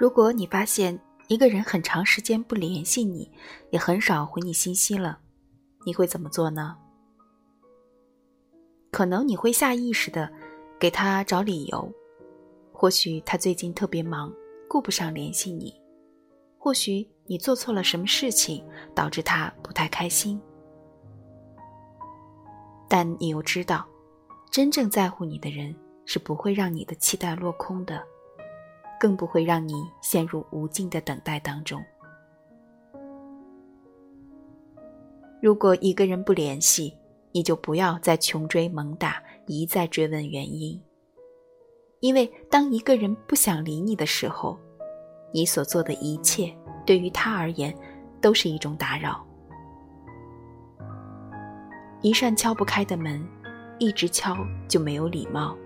如果你发现一个人很长时间不联系你，也很少回你信息了，你会怎么做呢？可能你会下意识的给他找理由，或许他最近特别忙，顾不上联系你；或许你做错了什么事情，导致他不太开心。但你又知道，真正在乎你的人是不会让你的期待落空的。更不会让你陷入无尽的等待当中。如果一个人不联系，你就不要再穷追猛打，一再追问原因。因为当一个人不想理你的时候，你所做的一切对于他而言都是一种打扰。一扇敲不开的门，一直敲就没有礼貌。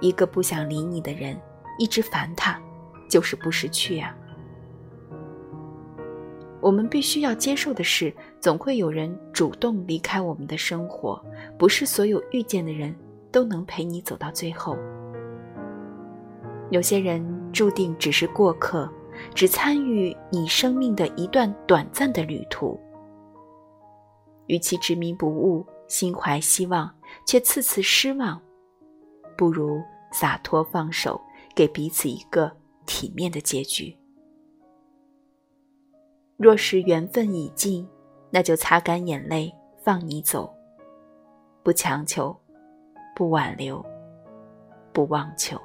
一个不想理你的人。一直烦他，就是不识趣啊。我们必须要接受的是，总会有人主动离开我们的生活，不是所有遇见的人都能陪你走到最后。有些人注定只是过客，只参与你生命的一段短暂的旅途。与其执迷不悟，心怀希望却次次失望，不如洒脱放手。给彼此一个体面的结局。若是缘分已尽，那就擦干眼泪，放你走。不强求，不挽留，不妄求。